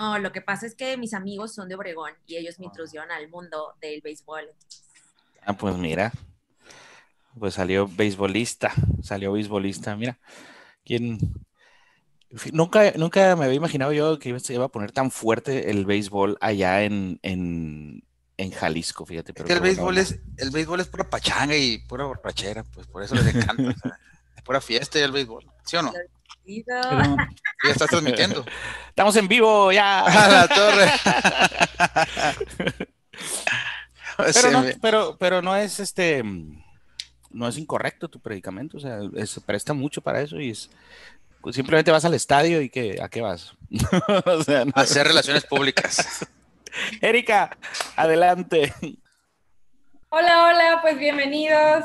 No, lo que pasa es que mis amigos son de Obregón y ellos me introdujeron al mundo del béisbol. Ah, pues mira, pues salió beisbolista, salió beisbolista, mira, quién... Nunca, nunca me había imaginado yo que se iba a poner tan fuerte el béisbol allá en, en, en Jalisco, fíjate. Pero el béisbol, es, el béisbol es pura pachanga y pura borrachera, pues por eso les encanta. es pura fiesta y el béisbol, ¿sí o no? ya estás transmitiendo. Estamos en vivo ya. A la torre. pero, no, pero, pero no es este no es incorrecto tu predicamento, o sea, se presta mucho para eso y es pues, simplemente vas al estadio y que a qué vas. o sea, Hacer relaciones públicas. Erika, adelante. Hola, hola, pues bienvenidos.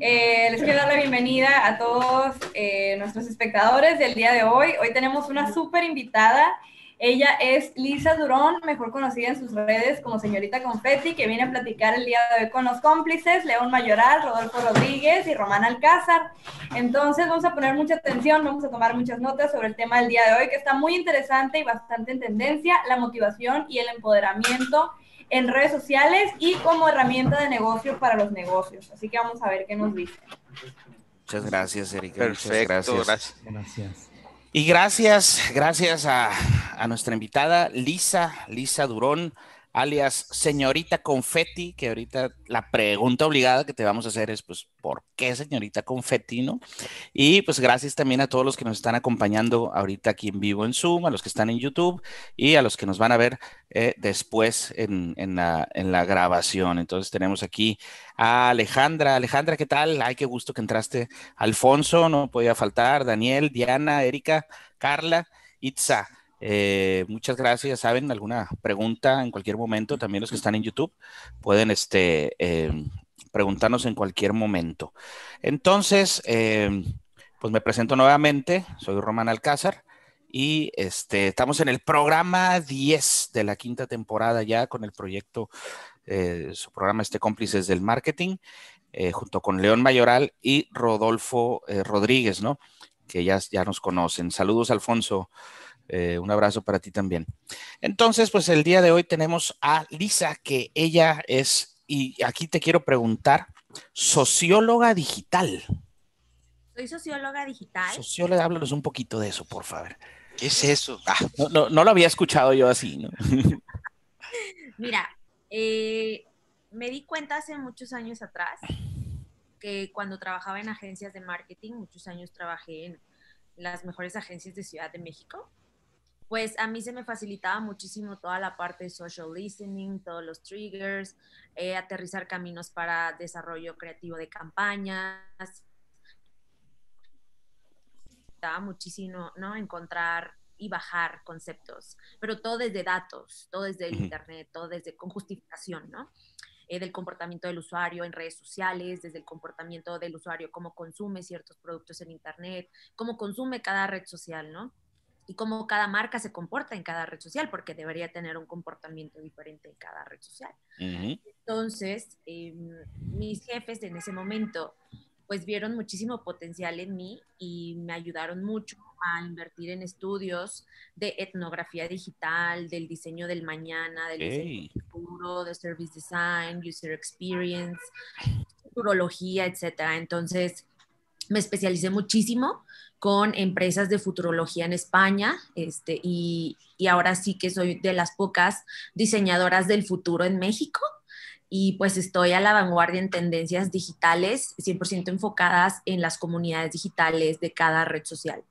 Eh, les quiero dar la bienvenida a todos eh, nuestros espectadores del día de hoy. Hoy tenemos una súper invitada. Ella es Lisa Durón, mejor conocida en sus redes como señorita Confetti, que viene a platicar el día de hoy con los cómplices, León Mayoral, Rodolfo Rodríguez y Román Alcázar. Entonces vamos a poner mucha atención, vamos a tomar muchas notas sobre el tema del día de hoy, que está muy interesante y bastante en tendencia, la motivación y el empoderamiento en redes sociales y como herramienta de negocio para los negocios. Así que vamos a ver qué nos dice. Muchas gracias, Erika. Perfecto, gracias. gracias. Y gracias, gracias a, a, nuestra invitada Lisa, Lisa Durón, alias señorita Confetti, que ahorita la pregunta obligada que te vamos a hacer es, pues, ¿por qué señorita Confetti, no? Y pues gracias también a todos los que nos están acompañando ahorita aquí en vivo en Zoom, a los que están en YouTube y a los que nos van a ver eh, después en, en, la, en la grabación. Entonces tenemos aquí a Alejandra. Alejandra, ¿qué tal? Ay, qué gusto que entraste. Alfonso, no podía faltar. Daniel, Diana, Erika, Carla, Itza. Eh, muchas gracias. ¿Saben alguna pregunta en cualquier momento? También los que están en YouTube pueden este, eh, preguntarnos en cualquier momento. Entonces, eh, pues me presento nuevamente. Soy Román Alcázar y este, estamos en el programa 10 de la quinta temporada ya con el proyecto, su programa este Cómplices del Marketing, junto con León Mayoral y Rodolfo Rodríguez, ¿no? Que ya, ya nos conocen. Saludos, Alfonso. Eh, un abrazo para ti también. Entonces, pues el día de hoy tenemos a Lisa, que ella es, y aquí te quiero preguntar, socióloga digital. Soy socióloga digital. Socióloga, háblanos un poquito de eso, por favor. ¿Qué es eso? Ah, no, lo había escuchado yo así, ¿no? Mira, eh, me di cuenta hace muchos años atrás que cuando trabajaba en agencias de marketing, muchos años trabajé en las mejores agencias de Ciudad de México, pues a mí se me facilitaba muchísimo toda la parte de social listening, todos los triggers, eh, aterrizar caminos para desarrollo creativo de campañas. Estaba muchísimo, ¿no? Encontrar y bajar conceptos, pero todo desde datos, todo desde el Internet, todo desde con justificación, ¿no? Eh, del comportamiento del usuario en redes sociales, desde el comportamiento del usuario, cómo consume ciertos productos en Internet, cómo consume cada red social, ¿no? Y cómo cada marca se comporta en cada red social, porque debería tener un comportamiento diferente en cada red social. Entonces, em, mis jefes en ese momento, pues vieron muchísimo potencial en mí y me ayudaron mucho a invertir en estudios de etnografía digital, del diseño del mañana, del diseño futuro, de service design, user experience, futurología, etcétera. Entonces, me especialicé muchísimo con empresas de futurología en España este, y, y, ahora sí que soy de las pocas diseñadoras del futuro en México y pues estoy a la vanguardia en tendencias digitales 100% enfocadas en las comunidades digitales de cada red social.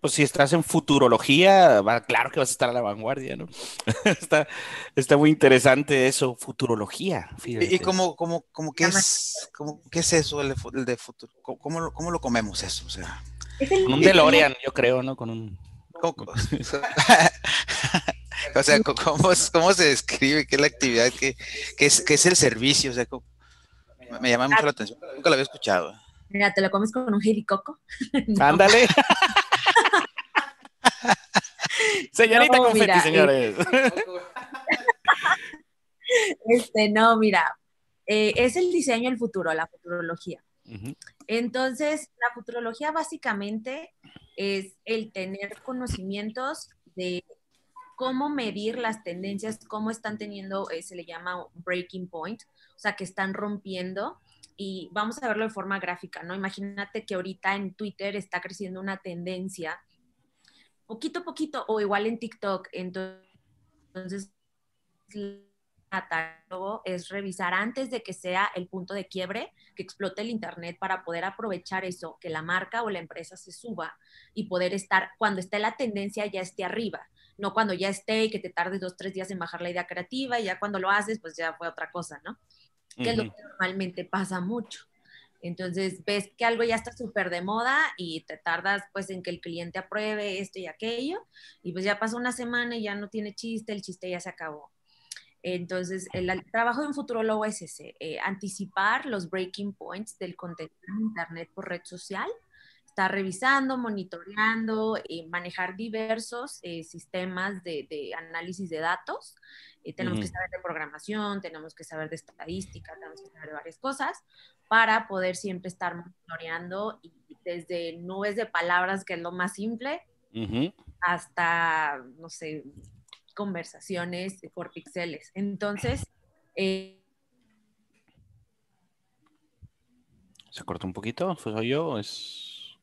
Pues si estás en futurología, claro que vas a estar a la vanguardia, ¿no? está, está muy interesante eso, futurología. ¿Y cómo, cómo, cómo qué, es, cómo, qué es eso el de, futuro? ¿Cómo, ¿Cómo, lo comemos eso? O sea, con un DeLorean, yo creo, ¿no? Con un... o sea, ¿cómo, ¿cómo, se describe? ¿Qué es la actividad? ¿Qué, qué, es, qué es, el servicio? O sea, me llama mucho la atención. Nunca lo había escuchado. Mira, te lo comes con un helicoco. Ándale. Señorita no, confeti, señores. este, no, mira, eh, es el diseño del futuro, la futurología. Entonces, la futurología básicamente es el tener conocimientos de cómo medir las tendencias, cómo están teniendo, eh, se le llama breaking point, o sea, que están rompiendo y vamos a verlo de forma gráfica, ¿no? Imagínate que ahorita en Twitter está creciendo una tendencia, poquito a poquito, o igual en TikTok, entonces es revisar antes de que sea el punto de quiebre, que explote el Internet para poder aprovechar eso, que la marca o la empresa se suba y poder estar, cuando esté la tendencia, ya esté arriba, no cuando ya esté y que te tardes dos, tres días en bajar la idea creativa y ya cuando lo haces, pues ya fue otra cosa, ¿no? Que es lo que normalmente pasa mucho. Entonces ves que algo ya está súper de moda y te tardas pues en que el cliente apruebe esto y aquello y pues ya pasó una semana y ya no tiene chiste, el chiste ya se acabó. Entonces, el, trabajo de un futurólogo es ese, eh, anticipar los breaking points del contenido en Internet por red social, estar revisando, monitoreando, y manejar diversos eh, sistemas de, análisis de datos. Eh, tenemos que saber de programación, tenemos que saber de estadística, tenemos que saber de varias cosas para poder siempre estar monitoreando y desde nubes de palabras, que es lo más simple, hasta, no sé, conversaciones por píxeles. Entonces, eh, ¿Se cortó un poquito? ¿Fue yo? ¿Es...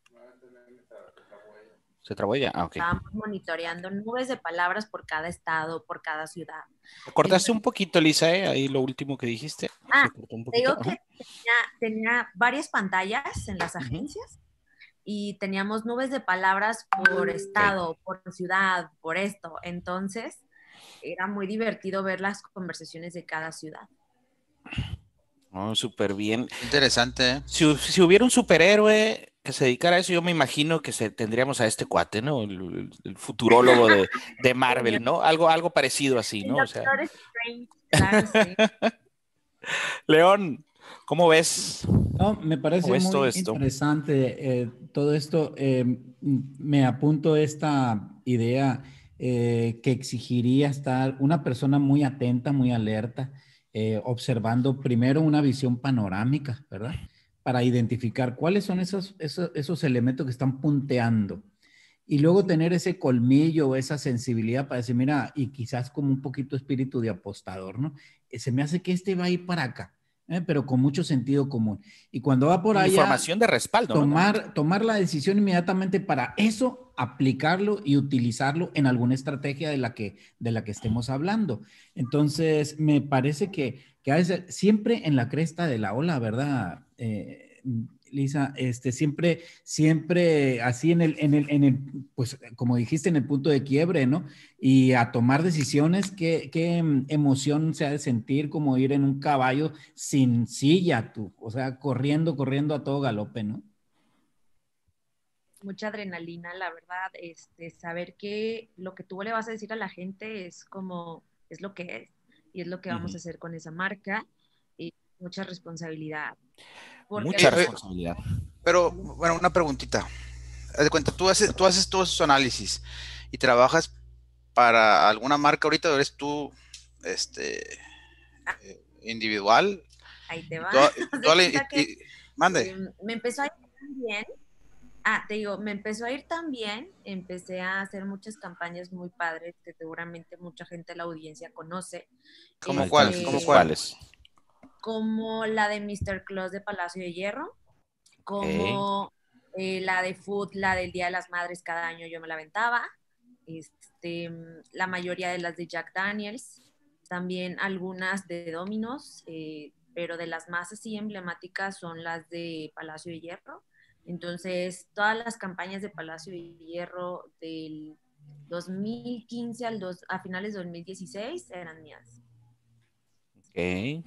¿Se trabó ya? Ah, Estamos monitoreando nubes de palabras por cada estado, por cada ciudad. Cortaste un poquito, Lisa, ¿eh? ahí lo último que dijiste. Ah, digo que tenía, varias pantallas en las agencias y teníamos nubes de palabras por estado, por ciudad, por esto. Entonces, era muy divertido ver las conversaciones de cada ciudad. Oh, súper bien. Interesante. ¿eh? Si, hubiera un superhéroe que se dedicara a eso, yo me imagino que se, tendríamos a este cuate, ¿no? El, futurólogo de, de, Marvel, ¿no? Algo, algo parecido así, ¿no? O sea... León, ¿cómo ves? No, me parece muy interesante eh, todo esto. Eh, me apunto esta idea eh, que exigiría estar una persona muy atenta, muy alerta, observando primero una visión panorámica, ¿verdad? Para identificar cuáles son esos, esos, elementos que están punteando. Y luego tener ese colmillo esa sensibilidad para decir, mira, y quizás como un poquito espíritu de apostador, ¿no? Se me hace que este va a ir para acá. Pero con mucho sentido común. Y cuando va por ahí. Información de respaldo. Tomar, tomar la decisión inmediatamente para eso aplicarlo y utilizarlo en alguna estrategia de la que, de la que estemos hablando. Entonces, me parece que, que siempre en la cresta de la ola, ¿verdad? Eh, Lisa, este, siempre, siempre así en el, en el, en el, pues como dijiste, en el punto de quiebre, ¿no? Y a tomar decisiones, qué, qué emoción se ha de sentir como ir en un caballo sin silla, tú, o sea, corriendo, corriendo a todo galope, ¿no? mucha adrenalina, la verdad, este, saber que lo que tú le vas a decir a la gente es como, es lo que es, y es lo que vamos a hacer con esa marca, y mucha responsabilidad. Mucha responsabilidad. Pero, bueno, una preguntita. De cuenta, tú haces, tú haces todos esos análisis y trabajas para alguna marca ahorita, eres tú, este, ah. eh, individual. Ahí te va. mande. Em, me empezó a ir bien Ah, te digo, me empezó a ir tan bien, empecé a hacer muchas campañas muy padres que seguramente mucha gente de la audiencia conoce. ¿Cómo este, cuáles? ¿Cómo cuáles? Como la de Mr. Claus de Palacio de Hierro, como eh, la de Food, la del Día de las Madres, cada año yo me la aventaba. Este, la mayoría de las de Jack Daniels, también algunas de Dominos, eh, pero de las más así emblemáticas son las de Palacio de Hierro entonces, todas las campañas de Palacio de Hierro del 2015 al dos, a finales de 2016 eran mías. Ok.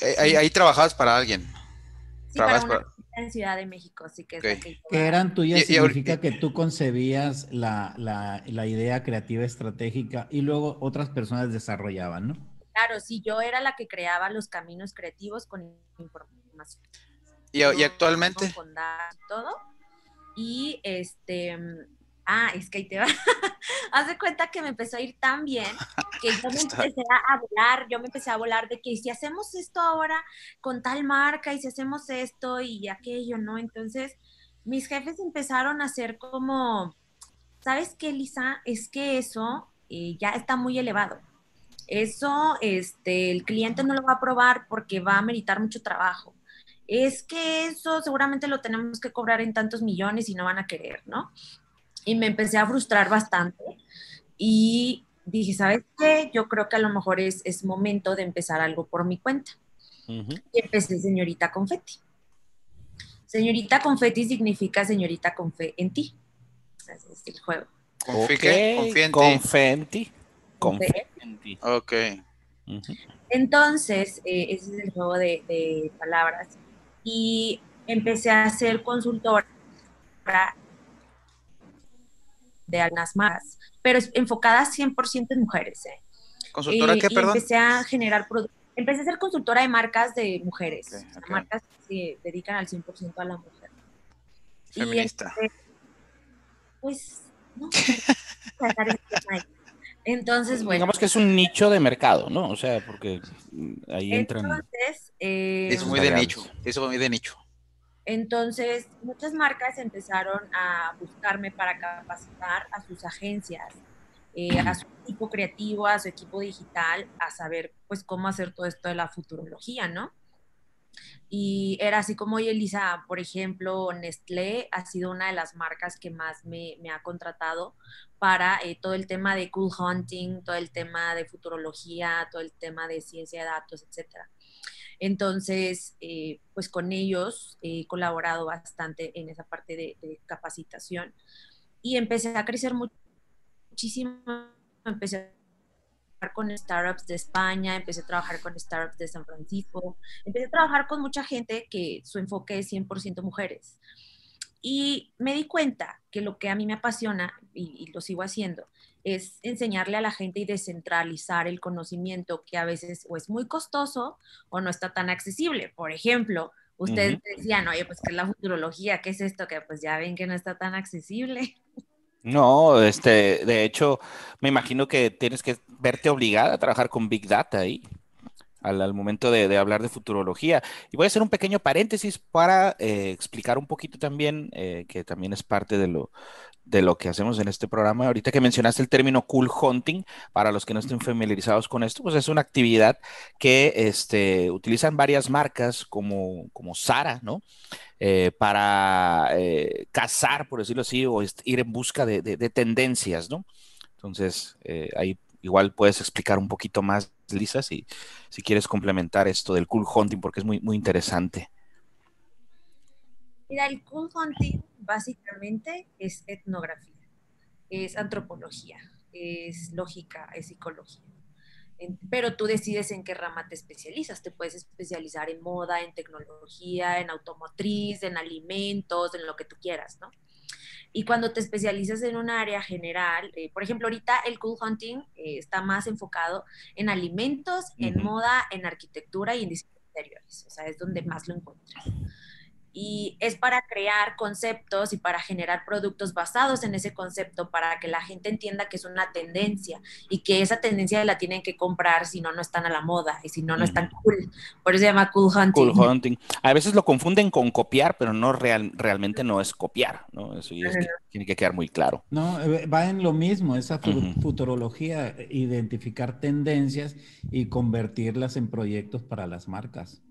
Eh, ahí, trabajabas para alguien. Sí, para una en Ciudad de México, así que, que, eran tuyas significa que tú concebías la, la, la, idea creativa estratégica y luego otras personas desarrollaban, ¿no? Claro, sí, yo era la que creaba los caminos creativos con información. ¿Y, actualmente? Con todo. Y este, ah, es que ahí te va. Haz de cuenta que me empezó a ir tan bien que yo me empecé a volar, yo me empecé a volar de que si hacemos esto ahora con tal marca y si hacemos esto y aquello, ¿no? Entonces, mis jefes empezaron a hacer como, ¿sabes qué, Lisa? Es que eso eh, ya está muy elevado. Eso este, el cliente no lo va a aprobar porque va a meritar mucho trabajo. Es que eso seguramente lo tenemos que cobrar en tantos millones y no van a querer, ¿no? Y me empecé a frustrar bastante y dije, ¿sabes qué? Yo creo que a lo mejor es, es momento de empezar algo por mi cuenta. Y empecé señorita confetti. Señorita confetti significa señorita con fe en ti. Ese es el juego. Okay. Confetti. Confetti. Ok. Entonces, eh, ese es el juego de, palabras. Y empecé a ser consultora de algunas más, pero enfocada 100% en mujeres. ¿eh? ¿Consultora qué, perdón? Empecé a generar productos. Empecé a ser consultora de marcas de mujeres, marcas que se dedican al 100% a la mujer. Feminista. pues, no. Entonces, bueno. Digamos que es un nicho de mercado, ¿no? O sea, porque ahí entran. Entonces, eh, es muy de nicho. Eso muy de nicho. Entonces, muchas marcas empezaron a buscarme para capacitar a sus agencias, eh, a su equipo creativo, a su equipo digital, a saber, pues, cómo hacer todo esto de la futurología, ¿no? Y era así como, oye, Elisa, por ejemplo, Nestlé ha sido una de las marcas que más me, ha contratado para eh, todo el tema de cool hunting, todo el tema de futurología, todo el tema de ciencia de datos, etcétera. Entonces, eh, pues con ellos he colaborado bastante en esa parte de, capacitación y empecé a crecer muchísimo, empecé a trabajar con startups de España, empecé a trabajar con startups de San Francisco, empecé a trabajar con mucha gente que su enfoque es 100% mujeres. Y me di cuenta que lo que a mí me apasiona, y lo sigo haciendo, es enseñarle a la gente y descentralizar el conocimiento que a veces o es muy costoso o no está tan accesible. Por ejemplo, ustedes decían, oye, pues, ¿qué es la futurología? ¿Qué es esto? Que pues ya ven que no está tan accesible. No, este, de hecho, me imagino que tienes que verte obligada a trabajar con Big Data ahí al, momento de, hablar de futurología. Y voy a hacer un pequeño paréntesis para eh, explicar un poquito también, eh, que también es parte de lo, de lo que hacemos en este programa. Ahorita que mencionaste el término cool hunting, para los que no estén familiarizados con esto, pues es una actividad que este, utilizan varias marcas como, como Sara, ¿no? Eh, para cazar, por decirlo así, o ir en busca de, de tendencias, ¿no? Entonces, ahí igual puedes explicar un poquito más, Lisa, si, si quieres complementar esto del cool hunting, porque es muy, muy interesante. Mira, el cool hunting básicamente es etnografía, es antropología, es lógica, es psicología. Pero tú decides en qué rama te especializas. Te puedes especializar en moda, en tecnología, en automotriz, en alimentos, en lo que tú quieras, ¿no? Y cuando te especializas en un área general, eh, por ejemplo, ahorita el cool hunting eh, está más enfocado en alimentos, en moda, en arquitectura y en diseño interiores. O sea, es donde más lo encuentras y es para crear conceptos y para generar productos basados en ese concepto para que la gente entienda que es una tendencia y que esa tendencia la tienen que comprar si no no están a la moda y si no no están cool. Por eso se llama cool hunting. Cool hunting. A veces lo confunden con copiar, pero no real, realmente no es copiar, ¿no? Eso tiene que quedar muy claro. No, eh, va en lo mismo, esa futurología, identificar tendencias y convertirlas en proyectos para las marcas.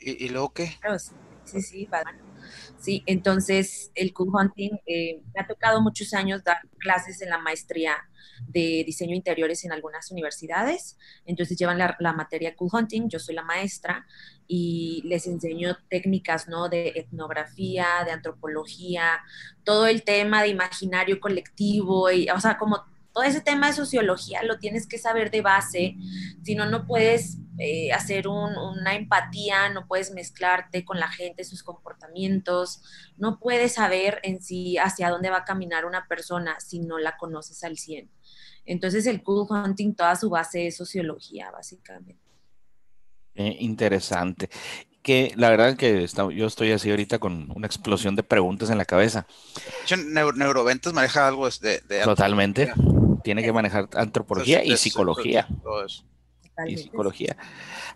¿Y, luego qué? Sí, sí, Sí, entonces el cool hunting eh, me ha tocado muchos años dar clases en la maestría de diseño interiores en algunas universidades. Entonces llevan la, la, materia cool hunting, yo soy la maestra y les enseño técnicas, ¿no? De etnografía, de antropología, todo el tema de imaginario colectivo, y, o sea, como todo ese tema de sociología lo tienes que saber de base, si no, no puedes eh, hacer una empatía, no puedes mezclarte con la gente, sus comportamientos, no puedes saber en sí hacia dónde va a caminar una persona si no la conoces al 100. Entonces el cool hunting, toda su base es sociología, básicamente. interesante. Que la verdad que yo estoy así ahorita con una explosión de preguntas en la cabeza. Neuroventas maneja algo de... de Totalmente tiene que manejar antropología y psicología. Y psicología.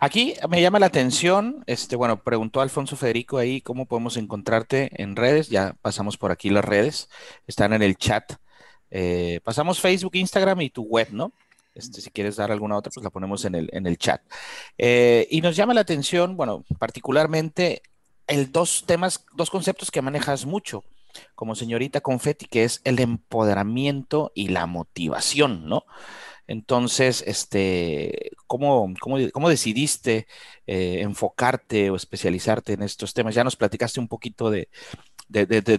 Aquí me llama la atención, este, bueno, preguntó Alfonso Federico ahí cómo podemos encontrarte en redes. Ya pasamos por aquí las redes, están en el chat Eh, pasamos Facebook, Instagram y tu web, ¿no? Este, si quieres dar alguna otra, pues la ponemos en el, en el chat. Eh, y nos llama la atención, bueno, particularmente el dos temas, dos conceptos que manejas mucho como señorita Confetti, que es el empoderamiento y la motivación, ¿no? Entonces, este, ¿cómo, cómo, decidiste eh, enfocarte o especializarte en estos temas? Ya nos platicaste un poquito de,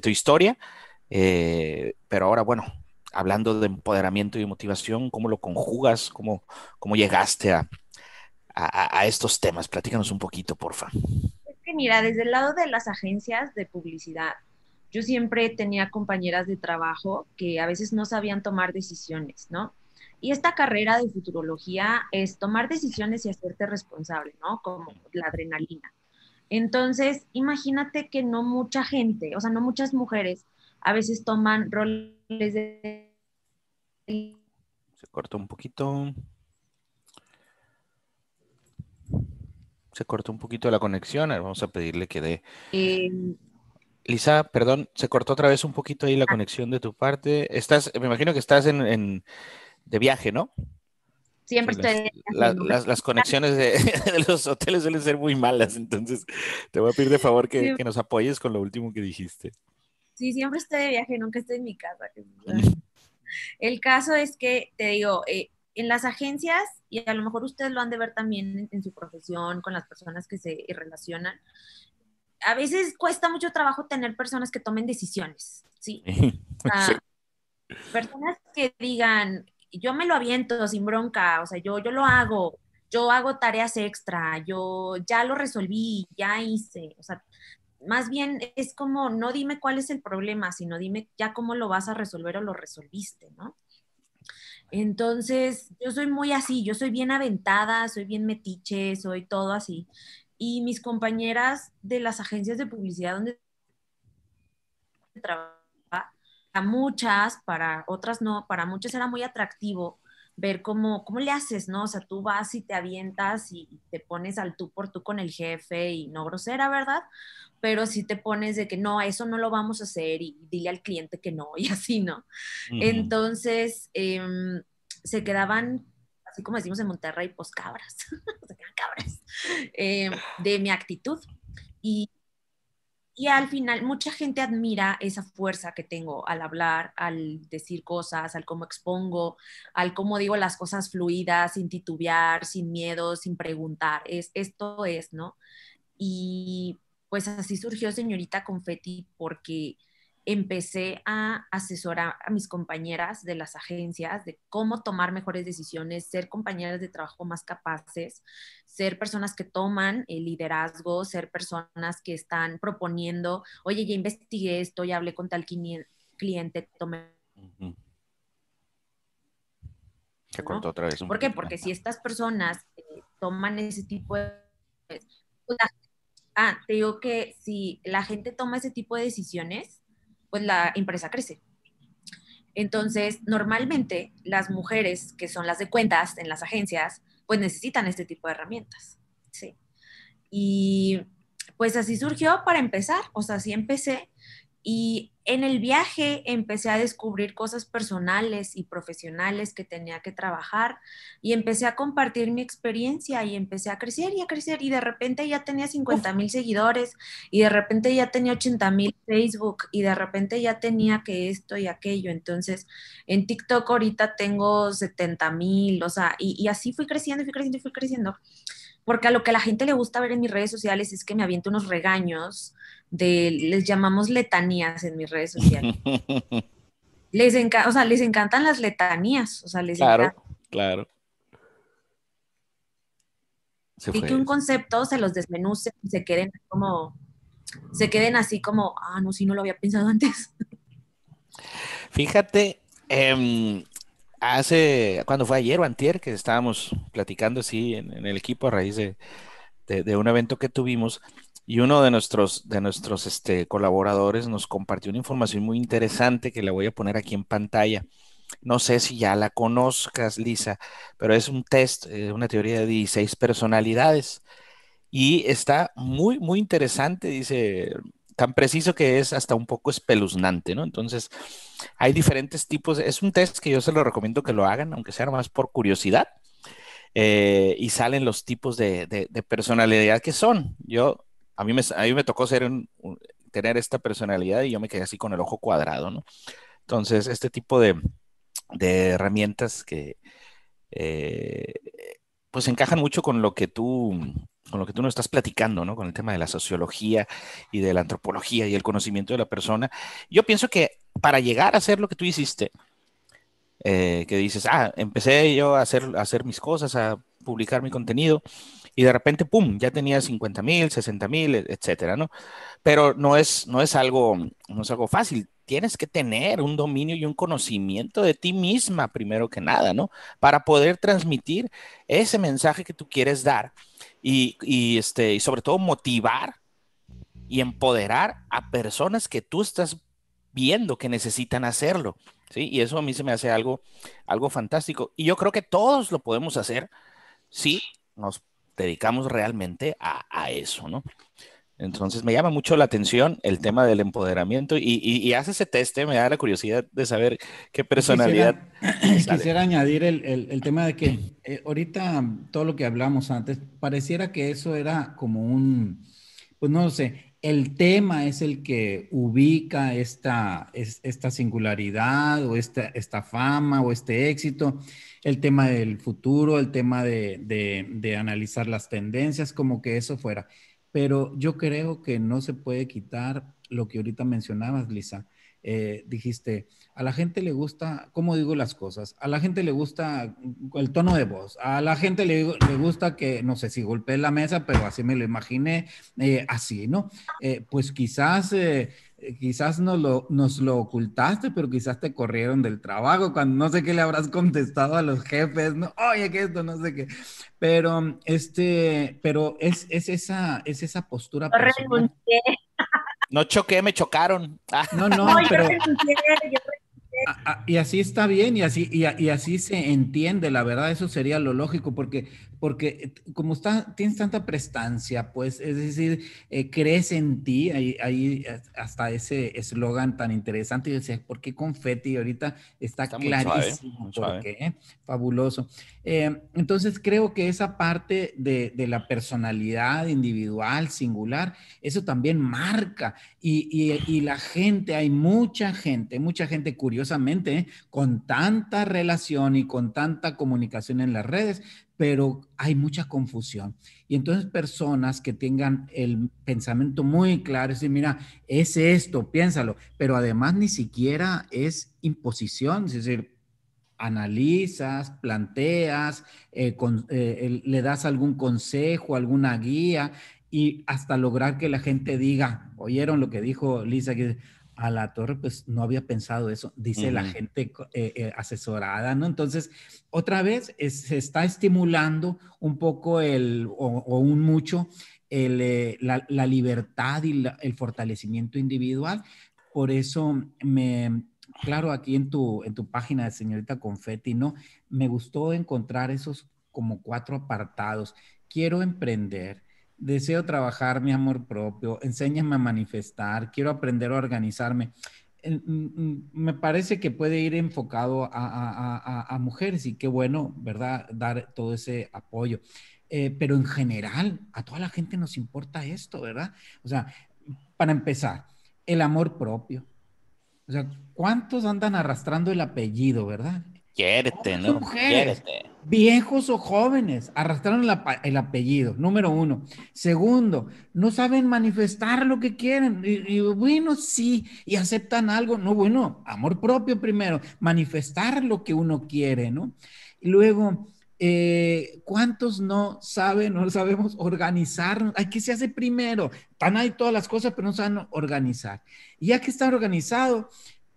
tu historia, eh, pero ahora, bueno, hablando de empoderamiento y motivación, ¿cómo lo conjugas? ¿Cómo, cómo llegaste a, a, estos temas? Platícanos un poquito, porfa. Es que mira, desde el lado de las agencias de publicidad, yo siempre tenía compañeras de trabajo que a veces no sabían tomar decisiones, ¿no? Y esta carrera de futurología es tomar decisiones y hacerte responsable, ¿no? Como la adrenalina. Entonces, imagínate que no mucha gente, o sea, no muchas mujeres a veces toman roles de... Se cortó un poquito. Se cortó un poquito la conexión. Vamos a pedirle que dé... Eh, Lisa, perdón, se cortó otra vez un poquito ahí la ah. conexión de tu parte. Estás, me imagino que estás en, de viaje, ¿no? Siempre estoy. Las, las, conexiones de, los hoteles suelen ser muy malas, entonces te voy a pedir de favor que, nos apoyes con lo último que dijiste. Sí, siempre estoy de viaje, nunca estoy en mi casa. El caso es que, te digo, eh, en las agencias, y a lo mejor ustedes lo han de ver también en su profesión, con las personas que se relacionan, a veces cuesta mucho trabajo tener personas que tomen decisiones, ¿sí? Personas que digan, yo me lo aviento sin bronca, o sea, yo, yo lo hago, yo hago tareas extra, yo ya lo resolví, ya hice, o sea, más bien es como, no dime cuál es el problema, sino dime ya cómo lo vas a resolver o lo resolviste, ¿no? Entonces, yo soy muy así, yo soy bien aventada, soy bien metiche, soy todo así y mis compañeras de las agencias de publicidad donde trabaja, a muchas, para otras no, para muchas era muy atractivo ver cómo, cómo le haces, ¿no? O sea, tú vas y te avientas y te pones al tú por tú con el jefe y no grosera, ¿verdad? Pero si te pones de que no, eso no lo vamos a hacer y dile al cliente que no y así, ¿no? Entonces, em, se quedaban así como decimos en Monterrey, pues cabras, cabras, eh, de mi actitud. Y, y al final, mucha gente admira esa fuerza que tengo al hablar, al decir cosas, al cómo expongo, al cómo digo las cosas fluidas, sin titubear, sin miedo, sin preguntar. Es, esto es, ¿no? Y pues así surgió señorita Confetti porque empecé a asesorar a mis compañeras de las agencias de cómo tomar mejores decisiones, ser compañeras de trabajo más capaces, ser personas que toman el liderazgo, ser personas que están proponiendo, oye, ya investigué esto, ya hablé con tal cliente, tomé... Se cortó otra vez. ¿Por qué? Porque si estas personas eh, toman ese tipo de... Pues, ah, te digo que si la gente toma ese tipo de decisiones, pues la empresa crece. Entonces, normalmente las mujeres que son las de cuentas en las agencias, pues necesitan este tipo de herramientas. Sí. Y pues así surgió para empezar, o sea, así empecé y en el viaje empecé a descubrir cosas personales y profesionales que tenía que trabajar y empecé a compartir mi experiencia y empecé a crecer y a crecer y de repente ya tenía 50 mil seguidores y de repente ya tenía 80 mil Facebook y de repente ya tenía que esto y aquello. Entonces en TikTok ahorita tengo 70 mil, o sea, y, y así fui creciendo, fui creciendo, fui creciendo. Porque a lo que a la gente le gusta ver en mis redes sociales es que me aviento unos regaños de, les llamamos letanías en mis redes sociales. les, o sea, les encantan las letanías, o sea, les claro, Claro, y que un concepto se los desmenuce y se queden como, se queden así como, ah, no, sí, no lo había pensado antes. Fíjate, em, hace, cuando fue ayer o antier, que estábamos platicando así en, el equipo a raíz de, de, un evento que tuvimos, y uno de nuestros, de nuestros este, colaboradores nos compartió una información muy interesante que la voy a poner aquí en pantalla. No sé si ya la conozcas, Lisa, pero es un test, eh, una teoría de 16 personalidades. Y está muy, muy interesante. Dice, tan preciso que es hasta un poco espeluznante, ¿no? Entonces, hay diferentes tipos, es un test que yo se lo recomiendo que lo hagan, aunque sea más por curiosidad, eh, y salen los tipos de, personalidad que son. Yo, a mí me, a mí me tocó ser tener esta personalidad y yo me quedé así con el ojo cuadrado, ¿no? Entonces, este tipo de, herramientas que, eh, pues encajan mucho con lo que tú con lo que tú nos estás platicando, ¿no? Con el tema de la sociología y de la antropología y el conocimiento de la persona. Yo pienso que para llegar a hacer lo que tú hiciste, eh, que dices, ah, empecé yo a hacer, a hacer mis cosas, a publicar mi contenido, y de repente, ¡pum!, ya tenía 50 mil, 60 mil, etcétera, ¿no? Pero no es, no es algo, no es algo fácil. Tienes que tener un dominio y un conocimiento de ti misma, primero que nada, ¿no? Para poder transmitir ese mensaje que tú quieres dar y, este, y sobre todo motivar y empoderar a personas que tú estás viendo que necesitan hacerlo. ¿sí? Y eso a mí se me hace algo, algo fantástico. Y yo creo que todos lo podemos hacer si nos dedicamos realmente a, a eso, ¿no? Entonces me llama mucho la atención el tema del empoderamiento y, y, hace ese test, me da la curiosidad de saber qué personalidad. Quisiera, añadir el, el, tema de que eh, ahorita todo lo que hablamos antes, pareciera que eso era como un, pues no sé, el tema es el que ubica esta, esta singularidad o esta, esta fama o este éxito, el tema del futuro, el tema de, de, de analizar las tendencias, como que eso fuera pero yo creo que no se puede quitar lo que ahorita mencionabas, Lisa. Eh, dijiste, a la gente le gusta, ¿cómo digo las cosas? A la gente le gusta el tono de voz, a la gente le, gusta que, no sé si golpeé la mesa, pero así me lo imaginé, eh, así, ¿no? Eh, pues quizás quizás nos lo, nos lo ocultaste, pero quizás te corrieron del trabajo, cuando no sé qué le habrás contestado a los jefes, no, oye, que esto, no sé qué. Pero, este, pero es, es esa, es esa postura. No choqué, me chocaron. No, no, pero... y así está bien y así, y, así se entiende, la verdad, eso sería lo lógico, porque, porque eh, como está, tienes tanta prestancia, pues, es decir, eh, crees en ti, ahí, ahí hasta ese eslogan tan interesante, y decía, ¿por qué confeti? Ahorita está, clarísimo, ¿por qué? Fabuloso. Eh, entonces, creo que esa parte de, de, la personalidad individual, singular, eso también marca, y, y, y la gente, hay mucha gente, mucha gente curiosa, con tanta relación y con tanta comunicación en las redes, pero hay mucha confusión. Y entonces personas que tengan el pensamiento muy claro, decir, mira, es esto, piénsalo, pero además ni siquiera es imposición, es decir, analizas, planteas, eh, eh, le das algún consejo, alguna guía y hasta lograr que la gente diga, oyeron lo que dijo Lisa, que a la torre, pues no había pensado eso, dice la gente eh, eh, asesorada, ¿no? Entonces, otra vez se está estimulando un poco el, o, un mucho eh, la, libertad y el fortalecimiento individual. Por eso me, claro, aquí en tu, en tu página de señorita Confetti, ¿no? Me gustó encontrar esos como cuatro apartados. Quiero emprender, deseo trabajar mi amor propio, enséñame a manifestar, quiero aprender a organizarme. Mm, mm, me parece que puede ir enfocado a, mujeres y qué bueno, ¿verdad? Dar todo ese apoyo. Eh, pero en general, a toda la gente nos importa esto, ¿verdad? O sea, para empezar, el amor propio. O sea, ¿cuántos andan arrastrando el apellido, verdad? Quiérete, ¿no? Mujeres, viejos o jóvenes, arrastraron el apellido, número uno. Segundo, no saben manifestar lo que quieren. Y, bueno, sí, y aceptan algo. No, bueno, amor propio primero, manifestar lo que uno quiere, ¿no? Y luego, eh, ¿cuántos no saben, no sabemos organizar? Hay que se hace primero. Están ahí todas las cosas, pero no saben organizar. Y ya que está organizado,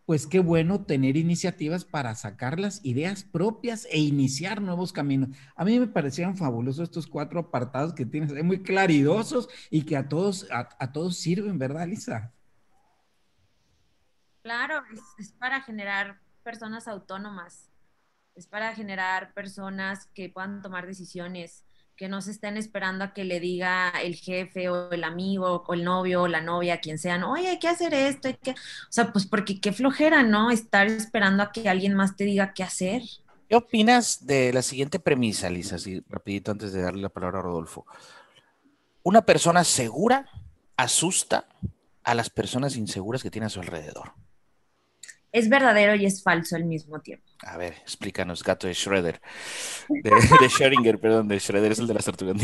pues qué bueno tener iniciativas para sacar las ideas propias e iniciar nuevos caminos. A mí me parecieron fabulosos estos cuatro apartados que tienes, muy claridosos y que a todos, a, todos sirven, ¿verdad, Lisa? Claro, es, para generar personas autónomas, es para generar personas que puedan tomar decisiones, que no se estén esperando a que le diga el jefe o el amigo o el novio o la novia, quien sean, oye, hay que hacer esto, hay que... O sea, pues porque qué flojera, ¿no? Estar esperando a que alguien más te diga qué hacer. ¿Qué opinas de la siguiente premisa, Lisa? Así rapidito antes de darle la palabra a Rodolfo. Una persona segura asusta a las personas inseguras que tiene a su alrededor. Es verdadero y es falso al mismo tiempo. A ver, explícanos, gato de Schroeder. De, de Schrödinger, perdón, de Schroeder es el de la tortugas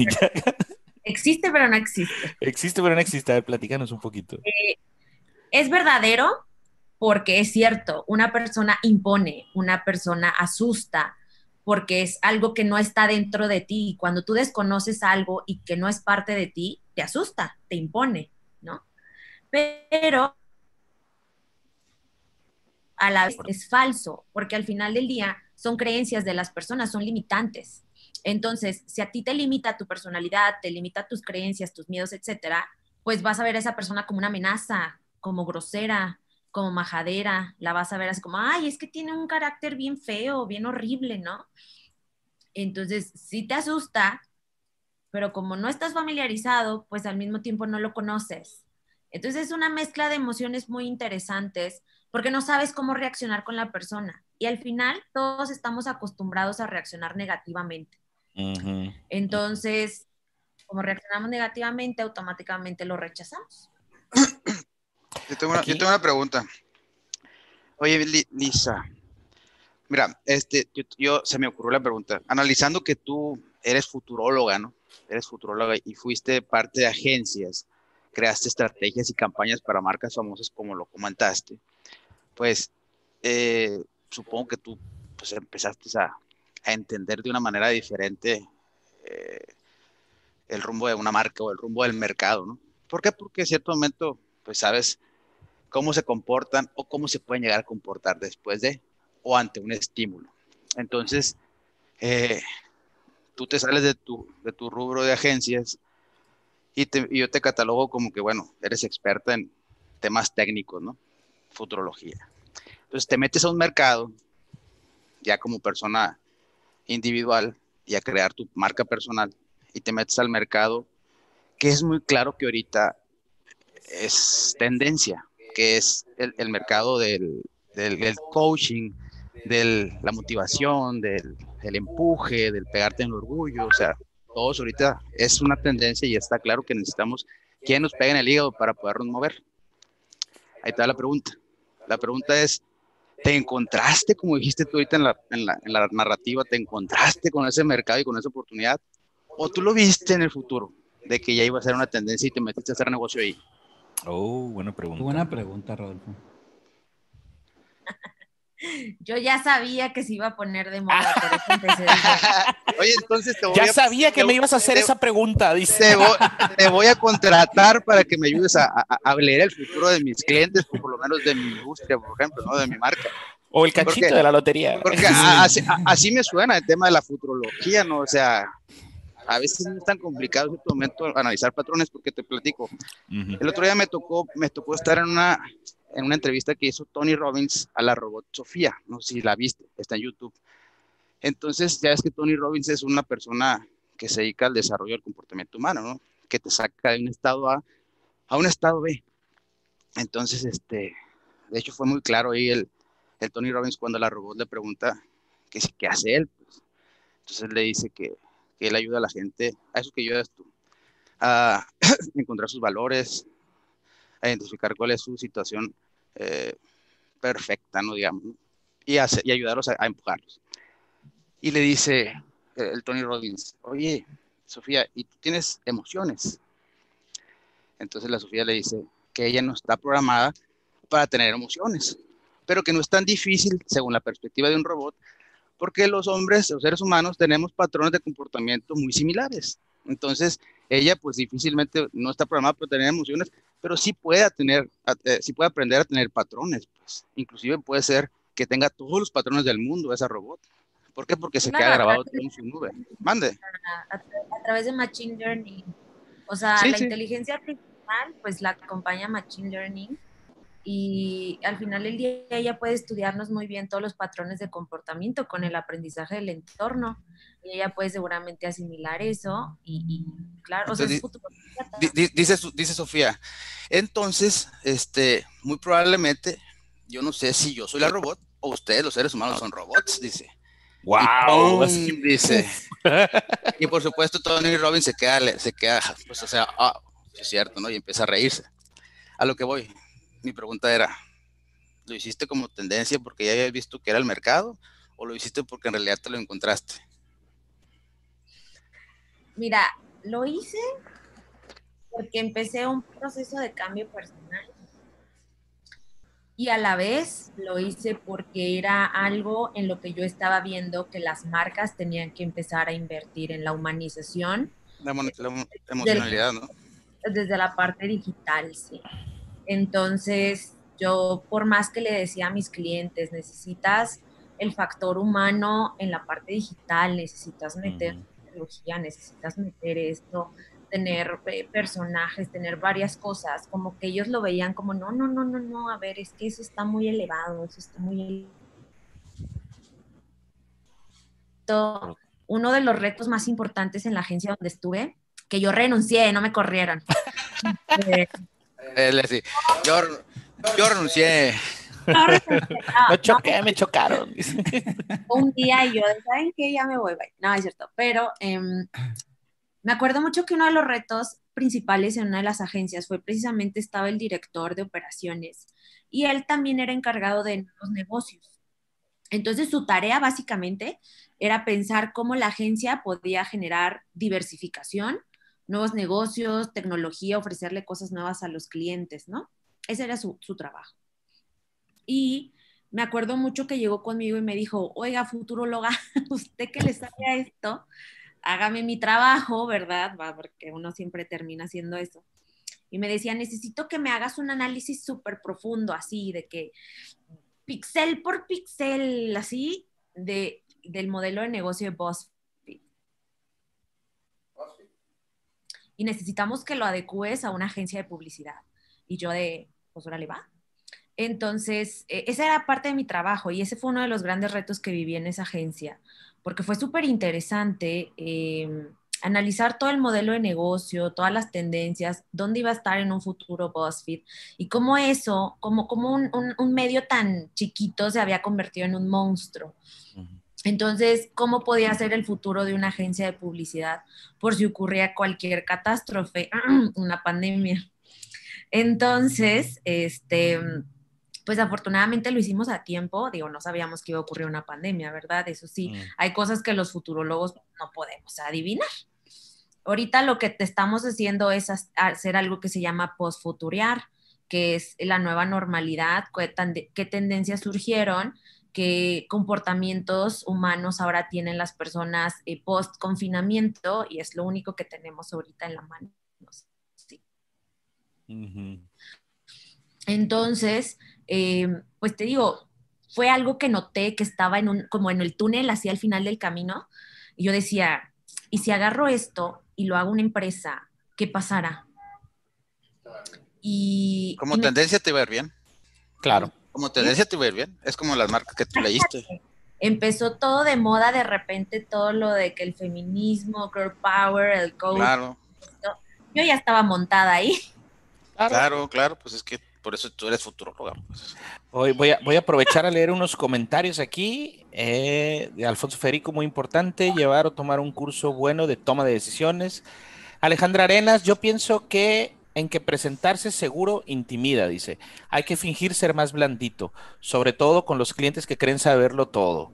Existe, pero no existe. Existe, pero no existe. A ver, platícanos un poquito. Eh, es verdadero porque es cierto, una persona impone, una persona asusta, porque es algo que no está dentro de ti. Cuando tú desconoces algo y que no es parte de ti, te asusta, te impone, ¿no? Pero a la vez es falso, porque al final del día son creencias de las personas, son limitantes. Entonces, si a ti te limita tu personalidad, te limita tus creencias, tus miedos, etcétera, pues vas a ver a esa persona como una amenaza, como grosera, como majadera, la vas a ver así como, ay, es que tiene un carácter bien feo, bien horrible, ¿no? Entonces, sí te asusta, pero como no estás familiarizado, pues al mismo tiempo no lo conoces. Entonces es una mezcla de emociones muy interesantes porque no sabes cómo reaccionar con la persona. Y al final todos estamos acostumbrados a reaccionar negativamente. Entonces, como reaccionamos negativamente, automáticamente lo rechazamos. Yo tengo una, pregunta. Oye, Lisa, mira, este, yo, se me ocurrió la pregunta. Analizando que tú eres futuróloga, ¿no? Eres futuróloga y fuiste parte de agencias, creaste estrategias y campañas para marcas famosas como lo comentaste. Pues eh, supongo que tú pues, empezaste a, entender de una manera diferente eh, el rumbo de una marca o el rumbo del mercado, ¿no? ¿Por qué? Porque en cierto momento, pues sabes cómo se comportan o cómo se pueden llegar a comportar después de o ante un estímulo. Entonces, eh, tú te sales de tu, de tu rubro de agencias y, yo te catalogo como que, bueno, eres experta en temas técnicos, ¿no? Futurología. Entonces te metes a un mercado, ya como persona individual, y a crear tu marca personal, y te metes al mercado, que es muy claro que ahorita es tendencia que es el, mercado del, coaching, de la motivación, del, empuje, del pegarte en el orgullo, o sea, todos ahorita es una tendencia y está claro que necesitamos quien nos pegue en el hígado para podernos mover. Ahí está la pregunta. La pregunta es, ¿te encontraste, como dijiste tú ahorita en la, en la, en la narrativa, te encontraste con ese mercado y con esa oportunidad? ¿O tú lo viste en el futuro, de que ya iba a ser una tendencia y te metiste a hacer negocio ahí? Oh, buena pregunta. Buena pregunta, Rodolfo. Yo ya sabía que se iba a poner de moda, Oye, entonces te voy Ya sabía que me ibas a hacer esa pregunta, dice. Te voy, a contratar para que me ayudes a, a, leer el futuro de mis clientes, o por lo menos de mi industria, por ejemplo, ¿no? De mi marca. O el cachito de la lotería. Porque así, así, me suena el tema de la futurología, ¿no? O sea, a veces no es tan complicado en este momento analizar patrones porque te platico. El otro día me tocó, me tocó estar en una, en una entrevista que hizo Tony Robbins a la robot Sofía, no sé si la viste, está en YouTube. Entonces, ya es que Tony Robbins es una persona que se dedica al desarrollo del comportamiento humano, ¿no? Que te saca de un estado A a un estado B. Entonces, este, de hecho fue muy claro ahí el, el Tony Robbins cuando la robot le pregunta qué, qué hace él. Pues. Entonces le dice que que él ayuda a la gente, a eso que ayudas tú, a encontrar sus valores, a identificar cuál es su situación eh, perfecta, ¿no? Digamos, Y, y ayudarlos a, empujarlos. Y le dice el Tony Robbins, oye, Sofía, ¿y tú tienes emociones? Entonces la Sofía le dice que ella no está programada para tener emociones, pero que no es tan difícil, según la perspectiva de un robot, porque los hombres, los seres humanos, tenemos patrones de comportamiento muy similares. Entonces, ella pues difícilmente no está programada para tener emociones, pero sí puede tener, eh, sí puede aprender a tener patrones, pues. Inclusive puede ser que tenga todos los patrones del mundo esa robot. ¿Por qué? Porque se queda grabado todo en su nube. Mande. A, través de Machine Learning. O sea, la inteligencia artificial, pues la acompaña Machine Learning y al final del día ella puede estudiarnos muy bien todos los patrones de comportamiento con el aprendizaje del entorno y ella puede seguramente asimilar eso y, claro, o sea, dice, dice Sofía, entonces, este, muy probablemente, yo no sé si yo soy la robot o ustedes los seres humanos son robots, dice. Wow, dice. y por supuesto Tony Robbins se queda, se queda, pues o sea, ah, es cierto, ¿no? Y empieza a reírse. A lo que voy, mi pregunta era, ¿lo hiciste como tendencia porque ya habías visto que era el mercado o lo hiciste porque en realidad te lo encontraste? Mira, lo hice porque empecé un proceso de cambio personal y a la vez lo hice porque era algo en lo que yo estaba viendo que las marcas tenían que empezar a invertir en la humanización. La, emocionalidad, ¿no? Desde la parte digital, sí. Entonces, yo por más que le decía a mis clientes, necesitas el factor humano en la parte digital, necesitas meter tecnología, necesitas meter esto, tener eh, personajes, tener varias cosas, como que ellos lo veían como, no, no, no, no, no, a ver, es que eso está muy elevado, eso está muy... Uno de los retos más importantes en la agencia donde estuve, que yo renuncié, no me corrieron. Él sí. yo, yo renuncié. No, choqué, me chocaron. Un día y yo, ¿saben qué? Ya me voy, No, es cierto. Pero em, me acuerdo mucho que uno de los retos principales en una de las agencias fue precisamente estaba el director de operaciones y él también era encargado de los negocios. Entonces su tarea básicamente era pensar cómo la agencia podía generar diversificación, nuevos negocios, tecnología, ofrecerle cosas nuevas a los clientes, ¿no? Ese era su, su trabajo. Y me acuerdo mucho que llegó conmigo y me dijo, oiga, futuróloga, usted que le sabe a esto, hágame mi trabajo, ¿verdad? Va, porque uno siempre termina haciendo eso. Y me decía, necesito que me hagas un análisis súper profundo, así, de que pixel por pixel, así, de, del modelo de negocio de BuzzFeed. Y necesitamos que lo adecues a una agencia de publicidad. Y yo de, pues ahora le va. Entonces, e, esa era parte de mi trabajo y ese fue uno de los grandes retos que viví en esa agencia porque fue súper interesante em, analizar todo el modelo de negocio, todas las tendencias, dónde iba a estar en un futuro BuzzFeed y cómo eso, como, como un, medio tan chiquito se había convertido en un monstruo. Entonces, ¿cómo podía ser el futuro de una agencia de publicidad por si ocurría cualquier catástrofe, una pandemia? Entonces, este pues afortunadamente lo hicimos a tiempo, digo, no sabíamos que iba a ocurrir una pandemia, ¿verdad? Eso sí, mm. hay cosas que los futurólogos no podemos adivinar. Ahorita lo que te estamos haciendo es hacer algo que se llama postfuturiar, que es la nueva normalidad, qué, tendencias surgieron, qué comportamientos humanos ahora tienen las personas eh, post confinamiento y es lo único que tenemos ahorita en la mano. Sí. Entonces, eh, pues te digo, fue algo que noté que estaba en un, como en el túnel hacia el final del camino. Y yo decía, ¿y si agarro esto y lo hago una empresa, qué pasará? Y, como tendencia te va a ir bien. Claro. Como tendencia te va a ir bien. Es como las marcas que tú leíste. Empezó todo de moda, de repente todo lo de que el feminismo, girl power, el coach. Claro. Yo ya estaba montada ahí. Claro, claro, pues es que por eso tú eres futuróloga. Pues. Hoy voy a, voy a aprovechar a leer unos comentarios aquí eh, de Alfonso Federico, muy importante, llevar o tomar un curso bueno de toma de decisiones. Alejandra Arenas, yo pienso que en que presentarse seguro intimida, dice. Hay que fingir ser más blandito, sobre todo con los clientes que creen saberlo todo.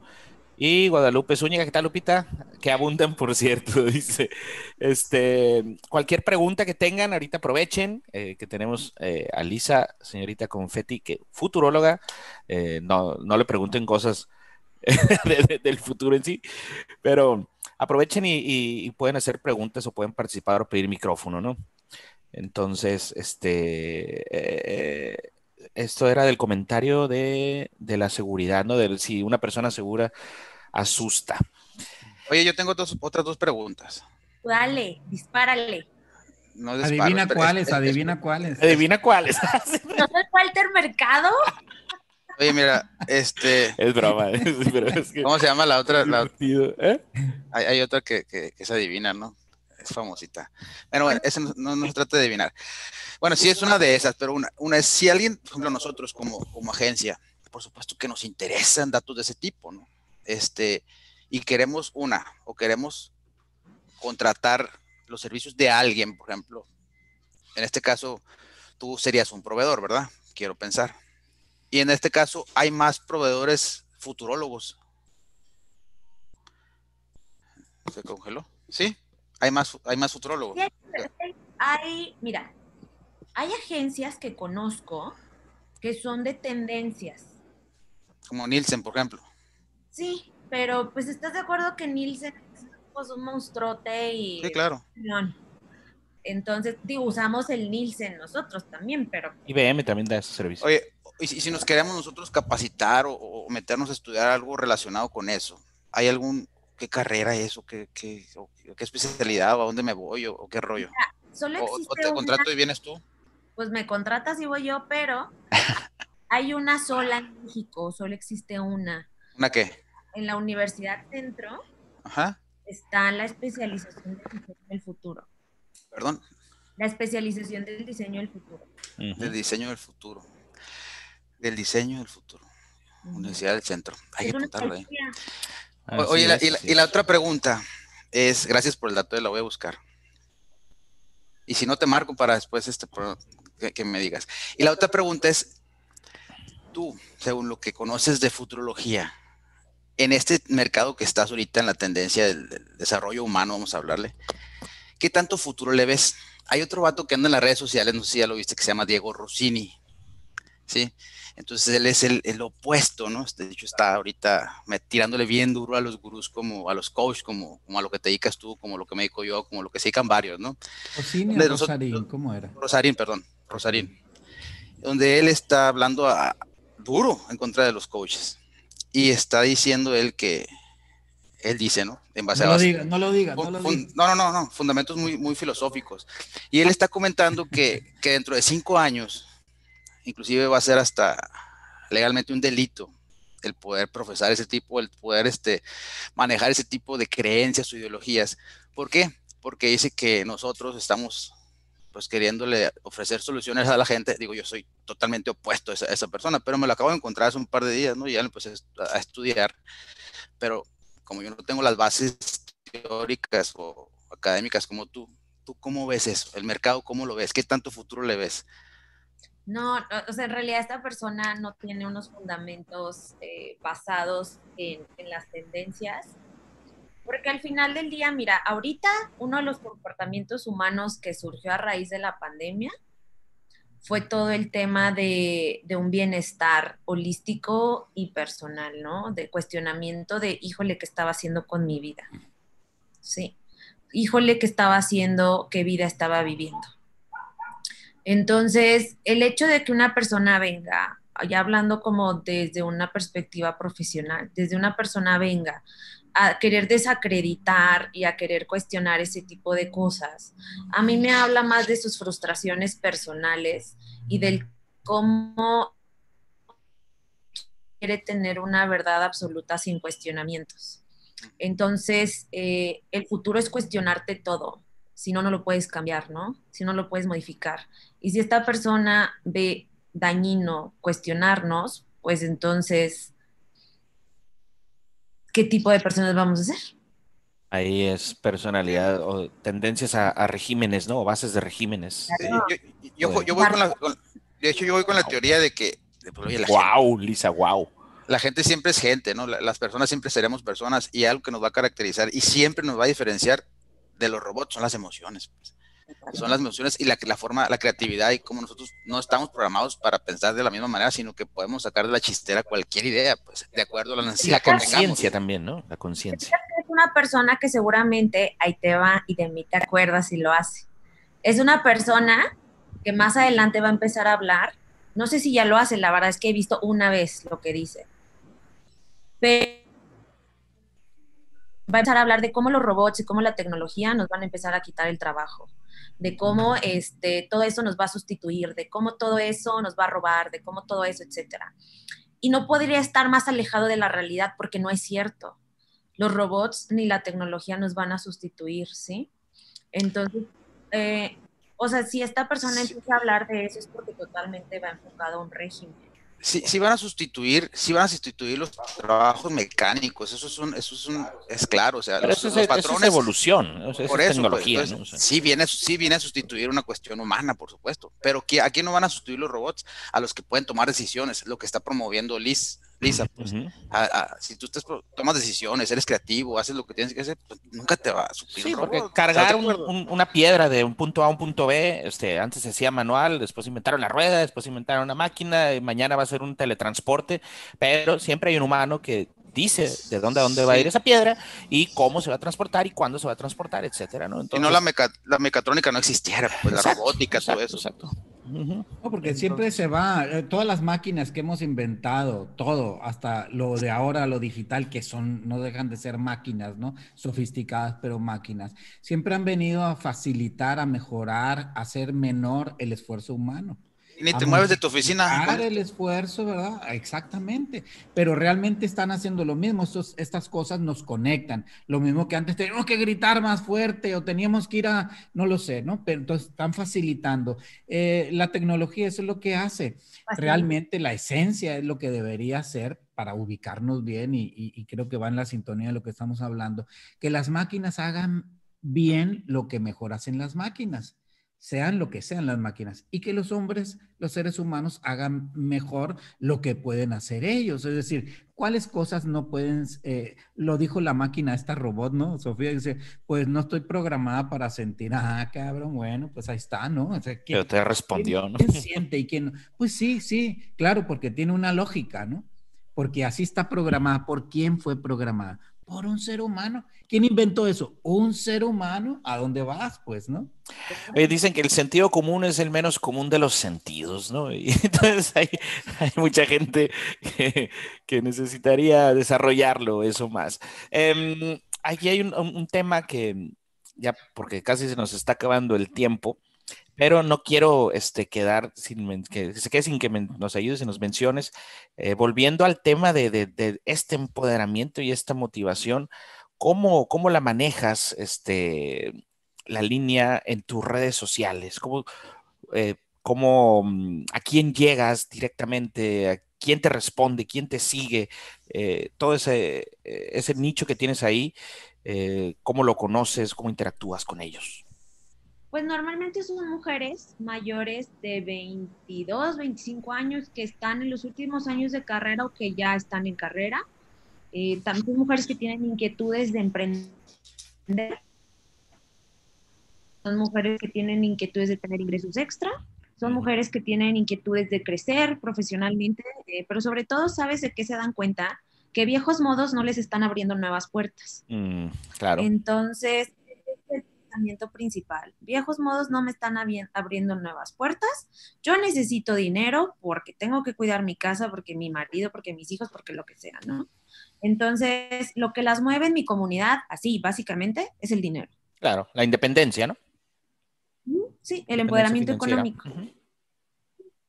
Y Guadalupe Zúñiga, ¿qué tal, Lupita? Que abundan, por cierto, dice. Este, cualquier pregunta que tengan, ahorita aprovechen, eh, que tenemos eh, a Lisa, señorita Confetti, que futuróloga, eh, no, no le pregunten cosas del futuro en sí, pero aprovechen y, pueden hacer preguntas o pueden participar o pedir micrófono, ¿no? Entonces, este, esto era del comentario de, la seguridad, ¿no? De si una persona segura asusta. Oye, yo tengo dos, otras dos preguntas. Dale, dispárale. adivina cuáles, adivina cuáles. Adivina cuáles. ¿No es Walter Mercado? Oye, mira, este. Es broma. ¿Cómo se llama la otra? ¿eh? hay, otra que, que, se adivina, ¿no? Es famosita. Bueno, bueno, eso no, no, se trata de adivinar. Bueno, sí es una de esas, pero una, una es si alguien, por ejemplo, nosotros como, como agencia, por supuesto que nos interesan datos de ese tipo, ¿no? Este, y queremos una, o queremos contratar los servicios de alguien, por ejemplo. En este caso, tú serías un proveedor, ¿verdad? Quiero pensar. Y en este caso, hay más proveedores futurólogos. ¿Se congeló? Sí, hay más, hay más futurólogos. Hay, mira, hay agencias que conozco que son de tendencias. Como Nielsen, por ejemplo. Sí, pero pues estás de acuerdo que Nielsen es pues, un monstruote y... Sí, claro. Entonces, digo, usamos el Nielsen nosotros también, pero... IBM también da ese servicio. Oye, y si, nos queremos nosotros capacitar o, meternos a estudiar algo relacionado con eso, ¿hay algún, qué carrera es o qué, qué, qué especialidad o a dónde me voy o, qué rollo? solo o, te contrato y vienes tú? Pues me contratas y voy yo, pero hay una sola en México, solo existe una. ¿Una qué? En la Universidad Centro está la especialización del diseño del futuro. ¿Perdón? La especialización del diseño del futuro. Del diseño del futuro del diseño del futuro. Universidad del Centro. Hay que apuntarlo ahí. Oye, y, la, otra pregunta es, gracias por el dato, la voy a buscar. Y si no te marco para después este que, me digas. Y la otra pregunta es, tú, según lo que conoces de futurología, en este mercado que estás ahorita en la tendencia del, del, desarrollo humano, vamos a hablarle, ¿qué tanto futuro le ves? Hay otro vato que anda en las redes sociales, no sé si ya lo viste, que se llama Diego Rossini. ¿Sí? Entonces él es el, opuesto, ¿no? De hecho está ahorita tirándole bien duro a los gurús como a los coaches, como, como a lo que te dedicas tú, como lo que me dedico yo, como lo que se dedican varios, ¿no? Rosarín, ¿cómo era? Rosarín, perdón, Rosarín. Donde él está hablando duro en contra de los coaches. Y está diciendo él que, él dice, ¿no? En base no a... Lo diga, no lo diga, no lo diga. No, no, no, no, fundamentos muy, muy filosóficos. Y él está comentando que, que dentro de cinco años inclusive va a ser hasta legalmente un delito el poder profesar ese tipo, el poder este, manejar ese tipo de creencias o ideologías. ¿Por qué? Porque dice que nosotros estamos pues queriéndole ofrecer soluciones a la gente. Digo, yo soy totalmente opuesto a esa, persona, pero me lo acabo de encontrar hace un par de días, ¿no? Y ya lo empecé a estudiar, pero como yo no tengo las bases teóricas o académicas como tú, ¿tú cómo ves eso? ¿El mercado cómo lo ves? ¿Qué tanto futuro le ves? No, o sea, en realidad esta persona no tiene unos fundamentos eh, basados en, las tendencias, porque al final del día, mira, ahorita uno de los comportamientos humanos que surgió a raíz de la pandemia fue todo el tema de, de, un bienestar holístico y personal, ¿no? De cuestionamiento de, híjole, ¿qué estaba haciendo con mi vida? Sí, híjole, ¿qué estaba haciendo? ¿Qué vida estaba viviendo? Entonces, el hecho de que una persona venga, ya hablando como desde una perspectiva profesional, desde una persona venga a querer desacreditar y a querer cuestionar ese tipo de cosas, a mí me habla más de sus frustraciones personales y del cómo quiere tener una verdad absoluta sin cuestionamientos. Entonces, eh, el futuro es cuestionarte todo, si no, no lo puedes cambiar, ¿no? Si no lo puedes modificar. Y si esta persona ve dañino cuestionarnos, pues entonces, ¿qué tipo de personas vamos a ser? Ahí es personalidad o tendencias a, regímenes, ¿no? O bases de regímenes. yo, voy con la, de hecho, yo voy con la teoría de que... wow, Lisa, wow. La gente siempre es gente, ¿no? Las personas siempre seremos personas y algo que nos va a caracterizar y siempre nos va a diferenciar de los robots son las emociones. Pues. Son las emociones y la, la forma, la creatividad y como nosotros no estamos programados para pensar de la misma manera, sino que podemos sacar de la chistera cualquier idea, pues, de acuerdo a la necesidad. Y la conciencia también, ¿no? La conciencia. Es una persona que seguramente ahí te va y de mí te acuerdas y lo hace. Es una persona que más adelante va a empezar a hablar. No sé si ya lo hace, la verdad es que he visto una vez lo que dice. Pero va a empezar a hablar de cómo los robots y cómo la tecnología nos van a empezar a quitar el trabajo, de cómo este, todo eso nos va a sustituir, de cómo todo eso nos va a robar, de cómo todo eso, etcétera. Y no podría estar más alejado de la realidad porque no es cierto. Los robots ni la tecnología nos van a sustituir, ¿sí? Entonces, eh, o sea, si esta persona empieza a hablar de eso es porque totalmente va enfocado a un régimen. Sí, sí, van a sustituir, sí van a sustituir los trabajos mecánicos, eso es un, eso es un, es claro, o sea, los, eso, es, patrones, evolución, por es pues, tecnología, sí viene, sí viene a sustituir una cuestión humana, por supuesto, pero ¿a quién no van a sustituir los robots? A los que pueden tomar decisiones, lo que está promoviendo Liz, Lisa, pues, si tú tomas decisiones, eres creativo, haces lo que tienes que hacer, pues, nunca te va a suplir. Sí, porque cargar una piedra de un punto A a un punto B, este, antes se hacía manual, después inventaron la rueda, después inventaron una máquina, y mañana va a ser un teletransporte, pero siempre hay un humano que dice de dónde a dónde va a ir esa piedra y cómo se va a transportar y cuándo se va a transportar, etcétera, ¿no? no la, la mecatrónica no existiera, pues la robótica, todo eso. Exacto. No, porque siempre se va, eh, todas las máquinas que hemos inventado, todo, hasta lo de ahora, lo digital, que son, no dejan de ser máquinas, ¿no? Sofisticadas, pero máquinas, siempre han venido a facilitar, a mejorar, a hacer menor el esfuerzo humano. Ni te mueves de tu oficina. el esfuerzo, ¿verdad? Exactamente. Pero realmente están haciendo lo mismo. estas cosas nos conectan. Lo mismo que antes teníamos que gritar más fuerte o teníamos que ir a, no lo sé, ¿no? Pero entonces están facilitando. Eh, la tecnología, eso es lo que hace. Realmente la esencia es lo que debería ser para ubicarnos bien y, y creo que va en la sintonía de lo que estamos hablando. Que las máquinas hagan bien lo que mejor hacen las máquinas sean lo que sean las máquinas, y que los hombres, los seres humanos, hagan mejor lo que pueden hacer ellos. Es decir, cuáles cosas no pueden, eh, lo dijo la máquina, esta robot, ¿no? Sofía dice, pues no estoy programada para sentir, ah, cabrón, bueno, pues ahí está, ¿no? O sea, Pero te respondió, ¿no? ¿Quién siente y quién no? Pues sí, sí, claro, porque tiene una lógica, ¿no? Porque así está programada. ¿Por quién fue programada? Por un ser humano. ¿Quién inventó eso? Un ser humano. ¿A dónde vas, pues, no? dicen que el sentido común es el menos común de los sentidos, ¿no? Y entonces hay, mucha gente que, necesitaría desarrollarlo, eso más. Em, aquí hay un, tema que, ya porque casi se nos está acabando el tiempo, pero no quiero este, quedar sin que se quede sin que nos ayudes y nos menciones. Eh, volviendo al tema de, este empoderamiento y esta motivación, ¿cómo, cómo la manejas este, la línea en tus redes sociales? ¿Cómo, eh, mm, a quién llegas directamente? ¿A quién te responde? ¿Quién te sigue? Eh, todo ese, ese nicho que tienes ahí, ¿cómo lo conoces? ¿Cómo interactúas con ellos? Pues normalmente son mujeres mayores de 22, 25 años que están en los últimos años de carrera o que ya están en carrera. Eh, también mujeres que tienen inquietudes de emprender. Son mujeres que tienen inquietudes de tener ingresos extra. Son mujeres que tienen inquietudes de crecer profesionalmente, eh, pero sobre todo, ¿sabes de qué se dan cuenta? Que viejos modos no les están abriendo nuevas puertas. Mm, claro. Entonces, principal. Viejos modos no me están abriendo nuevas puertas. Yo necesito dinero porque tengo que cuidar mi casa, porque mi marido, porque mis hijos, porque lo que sea, ¿no? Entonces, lo que las mueve en mi comunidad, así básicamente, es el dinero. Claro, la independencia, ¿no? Sí, el empoderamiento económico.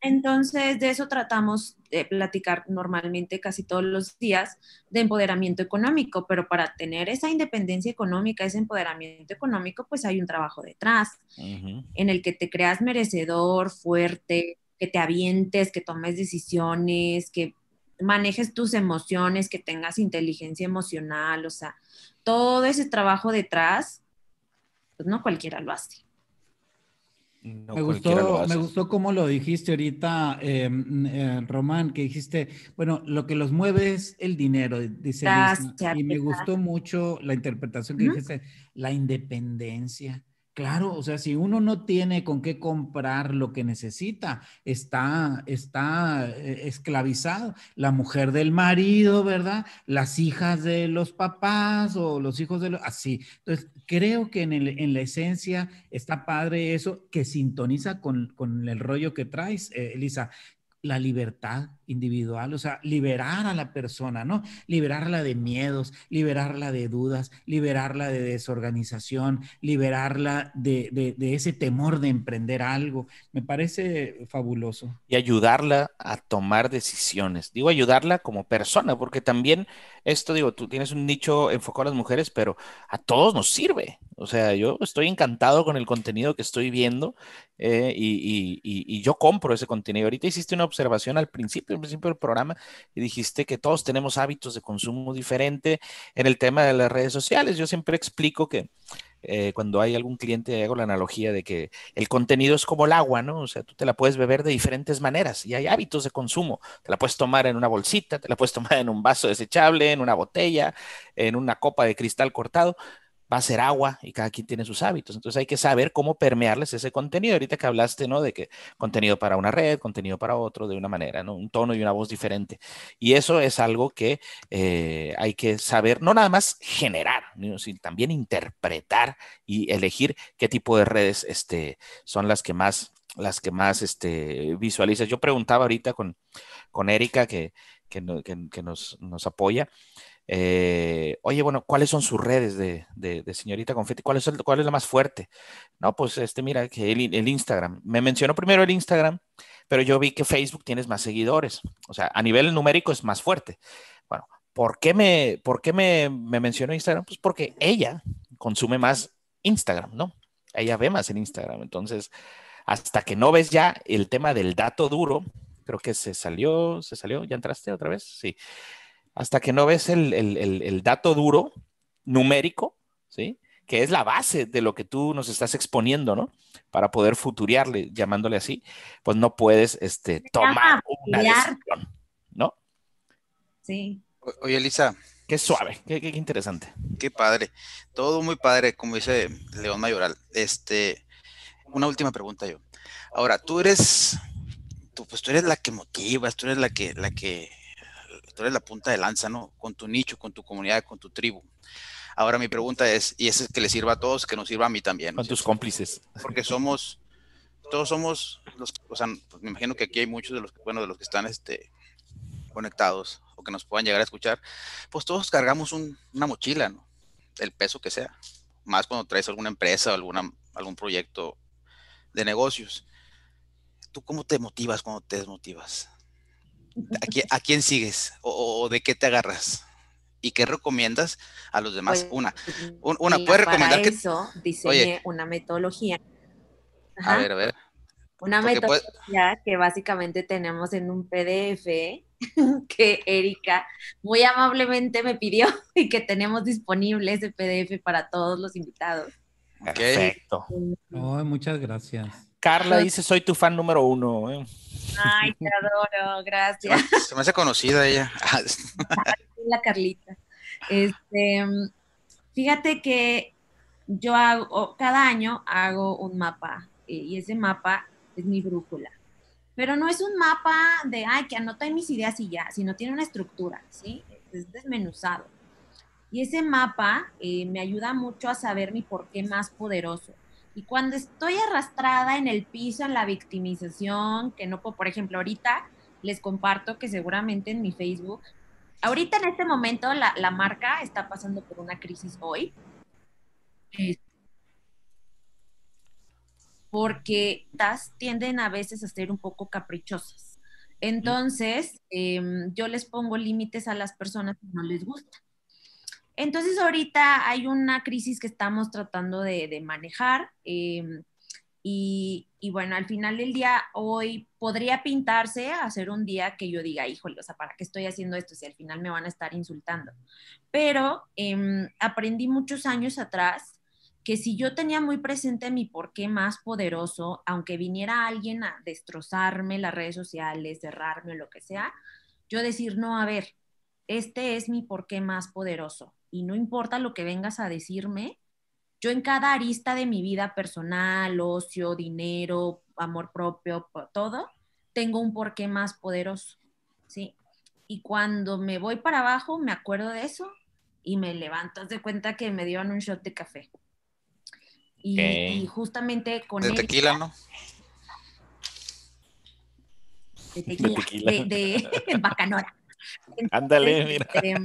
Entonces, de eso tratamos de platicar normalmente casi todos los días de empoderamiento económico, pero para tener esa independencia económica, ese empoderamiento económico, pues hay un trabajo detrás en el que te creas merecedor, fuerte, que te avientes, que tomes decisiones, que manejes tus emociones, que tengas inteligencia emocional, o sea, todo ese trabajo detrás, pues no cualquiera lo hace me, gustó, me gustó cómo lo dijiste ahorita, eh, Román, que dijiste, bueno, lo que los mueve es el dinero, dice Y me gustó mucho la interpretación que dijiste, la independencia. Claro, o sea, si uno no tiene con qué comprar lo que necesita, está, está eh, esclavizado. La mujer del marido, ¿verdad? Las hijas de los papás o los hijos de los... Así. Entonces, creo que en, el, en la esencia está padre eso que sintoniza con, con el rollo que traes, eh, Elisa. la libertad individual, o sea, liberar a la persona, ¿no? Liberarla de miedos, liberarla de dudas, liberarla de desorganización, liberarla de, ese temor de emprender algo. Me parece fabuloso. Y ayudarla a tomar decisiones. Digo, ayudarla como persona, porque también esto, digo, tú tienes un nicho enfocado a las mujeres, pero a todos nos sirve. O sea, yo estoy encantado con el contenido que estoy viendo eh, y, y yo compro ese contenido. Ahorita hiciste una observación al principio al principio del programa y dijiste que todos tenemos hábitos de consumo diferente en el tema de las redes sociales. Yo siempre explico que eh, cuando hay algún cliente, hago la analogía de que el contenido es como el agua, ¿no? O sea, tú te la puedes beber de diferentes maneras y hay hábitos de consumo. Te la puedes tomar en una bolsita, te la puedes tomar en un vaso desechable, en una botella, en una copa de cristal cortado va a ser agua y cada quien tiene sus hábitos. Entonces hay que saber cómo permearles ese contenido. Ahorita que hablaste, ¿no? De que contenido para una red, contenido para otro, de una manera, ¿no? Un tono y una voz diferente. Y eso es algo que eh, hay que saber, no nada más generar, sino también interpretar y elegir qué tipo de redes este, son las que más las que más este, visualizas. Yo preguntaba ahorita con, con Erika, que, que, nos, nos apoya, eh, oye, bueno, ¿cuáles son sus redes de, señorita Confetti? ¿Cuál es, ¿Cuál es la más fuerte? No, pues este, mira, que el, Instagram. Me mencionó primero el Instagram, pero yo vi que Facebook tienes más seguidores. O sea, a nivel numérico es más fuerte. Bueno, ¿por qué me, por qué me mencionó Instagram? Pues porque ella consume más Instagram, ¿no? Ella ve más en Instagram. Entonces, hasta que no ves ya el tema del dato duro, creo que se salió, se salió, ¿ya entraste otra vez? Sí hasta que no ves el, dato duro, numérico, ¿sí? que es la base de lo que tú nos estás exponiendo, ¿no? Para poder futuriarle, llamándole así, pues no puedes este, tomar una decisión, ¿no? Sí. oye, Elisa. Qué suave, qué, interesante. Qué padre. Todo muy padre, como dice León Mayoral. Este, una última pregunta yo. Ahora, tú eres, tú, pues tú eres la que motivas, tú eres la que, la que tú eres la punta de lanza, ¿no? Con tu nicho, con tu comunidad, con tu tribu. Ahora mi pregunta es, y eso es que le sirva a todos, que nos sirva a mí también. Con tus cómplices. Porque somos, todos somos, los, o sea, pues me imagino que aquí hay muchos de los, bueno, de los que están este, conectados o que nos puedan llegar a escuchar, pues todos cargamos una mochila, ¿no? El peso que sea. Más cuando traes alguna empresa o alguna, algún proyecto de negocios. ¿Tú cómo te motivas cuando te desmotivas? ¿A quién, sigues o, de qué te agarras? ¿Y qué recomiendas a los demás? Pues, una, una puede recomendar para eso diseñé una metodología. A ver, a ver. Una metodología que básicamente tenemos en un PDF que Erika muy amablemente me pidió y que tenemos disponible ese PDF para todos los invitados. Perfecto. muchas gracias. Carla dice, soy tu fan número uno. ¿eh? Ay, te adoro, gracias. Se me hace conocida ella. La Carlita. Este, fíjate que yo hago, cada año hago un mapa y ese mapa es mi brújula. Pero no es un mapa de, ay, que anota mis ideas y ya, sino tiene una estructura, ¿sí? Es desmenuzado. Y ese mapa eh, me ayuda mucho a saber mi por qué más poderoso. Y cuando estoy arrastrada en el piso, en la victimización, que no puedo, por ejemplo, ahorita les comparto que seguramente en mi Facebook, ahorita en este momento la, la marca está pasando por una crisis hoy. Porque estas tienden a veces a ser un poco caprichosas. Entonces, em, yo les pongo límites a las personas que no les gusta. Entonces ahorita hay una crisis que estamos tratando de, manejar em, y, bueno, al final del día hoy podría pintarse a hacer un día que yo diga, híjole, o sea, ¿para qué estoy haciendo esto si al final me van a estar insultando? Pero em, aprendí muchos años atrás que si yo tenía muy presente mi porqué más poderoso, aunque viniera alguien a destrozarme las redes sociales, cerrarme o lo que sea, yo decir, no, a ver, este es mi porqué más poderoso y no importa lo que vengas a decirme, yo en cada arista de mi vida personal, ocio, dinero, amor propio, todo, tengo un porqué más poderoso, ¿sí? Y cuando me voy para abajo, me acuerdo de eso y me levanto, de cuenta que me dieron un shot de café. Y, justamente con... De tequila, ¿no? de de, bacanora. Ándale, mira. Este,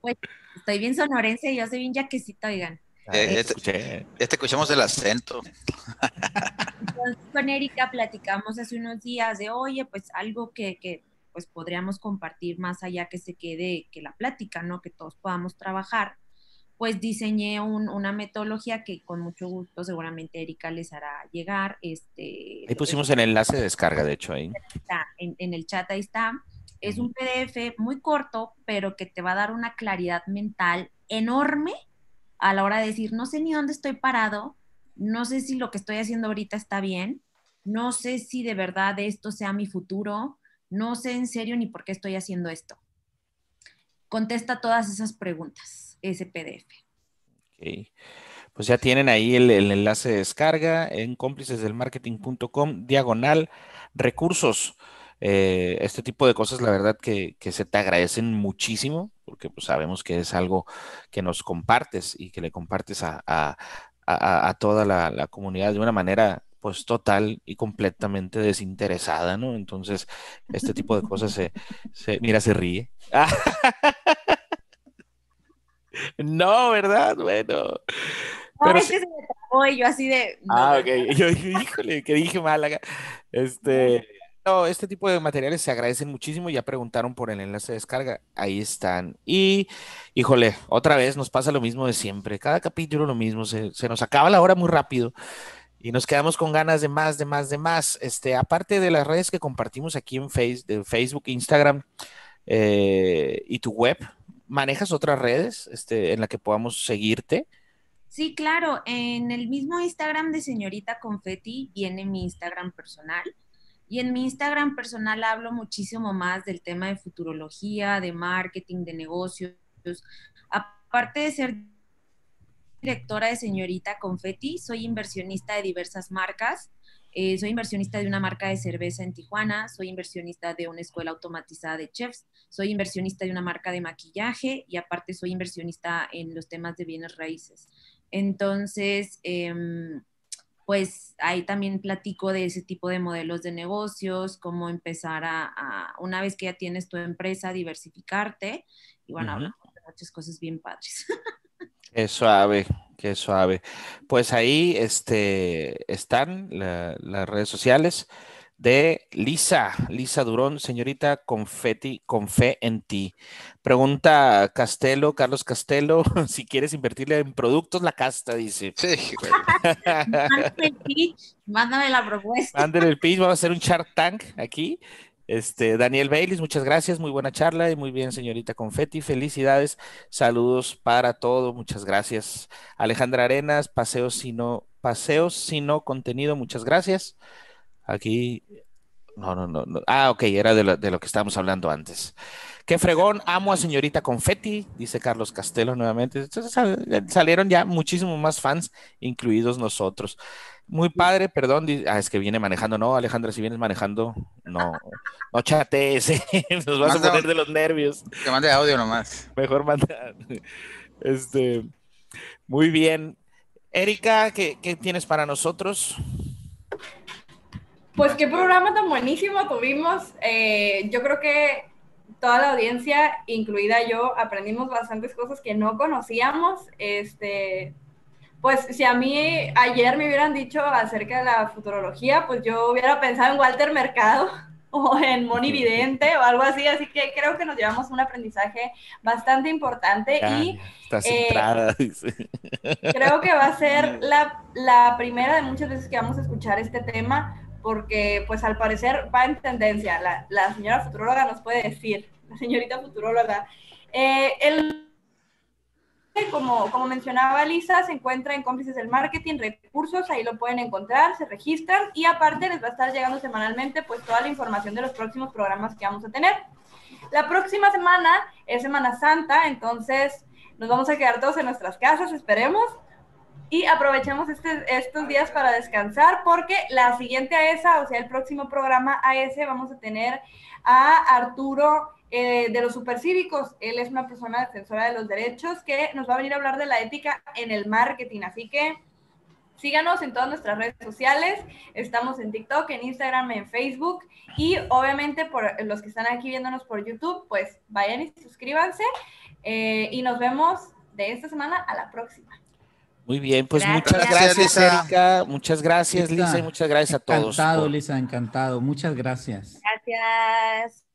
pues estoy bien sonorense y yo soy bien yaquecita, oigan. Eh, ya, te, escuchamos el acento. con Erika platicamos hace unos días de, oye, pues algo que, que pues podríamos compartir más allá que se quede, que la plática, ¿no? Que todos podamos trabajar pues diseñé una metodología que con mucho gusto seguramente Erika les hará llegar. Este, ahí pusimos el enlace de descarga, de hecho, ahí. Está, en, el chat ahí está. Es un PDF muy corto, pero que te va a dar una claridad mental enorme a la hora de decir, no sé ni dónde estoy parado, no sé si lo que estoy haciendo ahorita está bien, no sé si de verdad esto sea mi futuro, no sé en serio ni por qué estoy haciendo esto. Contesta todas esas preguntas ese PDF. Pues ya tienen ahí el, enlace de descarga en cómplicesdelmarketing.com, diagonal, recursos. Eh, este tipo de cosas, la verdad que, se te agradecen muchísimo, porque pues, sabemos que es algo que nos compartes y que le compartes a, toda la, comunidad de una manera pues total y completamente desinteresada, ¿no? Entonces, este tipo de cosas se, se mira, se ríe. No, ¿verdad? Bueno. Pero es que se me trabó y yo así de. ah, ok. Yo dije, híjole, que dije Málaga. Este. No, este tipo de materiales se agradecen muchísimo. Ya preguntaron por el enlace de descarga. Ahí están. Y, híjole, otra vez nos pasa lo mismo de siempre. Cada capítulo lo mismo. Se, nos acaba la hora muy rápido y nos quedamos con ganas de más, de más, de más. Este, aparte de las redes que compartimos aquí en Facebook, Instagram eh, y tu web, ¿Manejas otras redes este, en la que podamos seguirte? Sí, claro. En el mismo Instagram de Señorita Confetti viene mi Instagram personal. Y en mi Instagram personal hablo muchísimo más del tema de futurología, de marketing, de negocios. Aparte de ser directora de Señorita Confetti, soy inversionista de diversas marcas eh, soy inversionista de una marca de cerveza en Tijuana, soy inversionista de una escuela automatizada de chefs, soy inversionista de una marca de maquillaje y aparte soy inversionista en los temas de bienes raíces. Entonces, em, pues ahí también platico de ese tipo de modelos de negocios, cómo empezar a, una vez que ya tienes tu empresa, diversificarte y bueno, hablamos de muchas cosas bien padres. Qué suave, qué suave. Pues ahí este, están las redes sociales de Lisa, Lisa Durón, señorita Confetti, con fe en ti. Pregunta Castelo, Carlos Castelo, si quieres invertirle en productos, la casta, dice. Sí, Mándame el pitch, mándame la propuesta. Mándale el pitch, vamos a hacer un Shark Tank aquí. Este, Daniel Baylis, muchas gracias, muy buena charla y muy bien, señorita Confetti, felicidades, saludos para todos, muchas gracias. Alejandra Arenas, paseos sino, paseos sino contenido, muchas gracias. Aquí, no, no, no, no. ah, ok, era de lo, de lo que estábamos hablando antes. Qué fregón, amo a señorita Confetti, dice Carlos Castelo nuevamente. Entonces salieron ya muchísimos más fans, incluidos nosotros. Muy padre, perdón. Ah, es que viene manejando. No, Alejandra, si vienes manejando, no, no chatees, nos vas a poner de los nervios. Que mande audio nomás. Mejor manda. Este, muy bien. Erika, ¿qué, tienes para nosotros? Pues qué programa tan buenísimo tuvimos. Eh, yo creo que toda la audiencia, incluida yo, aprendimos bastantes cosas que no conocíamos. Este, pues si a mí ayer me hubieran dicho acerca de la futurología, pues yo hubiera pensado en Walter Mercado o en Moni Vidente o algo así, así que creo que nos llevamos un aprendizaje bastante importante y eh, creo que va a ser la, la primera de muchas veces que vamos a escuchar este tema porque pues al parecer va en tendencia, la, la señora futuróloga nos puede decir, la señorita futuróloga. Eh, el como, como mencionaba Lisa, se encuentra en Cómplices del Marketing, recursos, ahí lo pueden encontrar, se registran y aparte les va a estar llegando semanalmente pues toda la información de los próximos programas que vamos a tener. La próxima semana es Semana Santa, entonces nos vamos a quedar todos en nuestras casas, esperemos, y aprovechemos este, estos días para descansar porque la siguiente a esa, o sea, el próximo programa a ese, vamos a tener a Arturo eh, de los supercívicos. Él es una persona defensora de los derechos que nos va a venir a hablar de la ética en el marketing. Así que Síganos en todas nuestras redes sociales. Estamos en TikTok, en Instagram, en Facebook. Y obviamente por los que están aquí viéndonos por YouTube, pues vayan y suscríbanse. Eh, y nos vemos de esta semana a la próxima. Muy bien, pues muchas gracias, Erika. Muchas gracias, Lisa, y muchas gracias a todos. Encantado, Lisa, encantado. Muchas gracias. Gracias.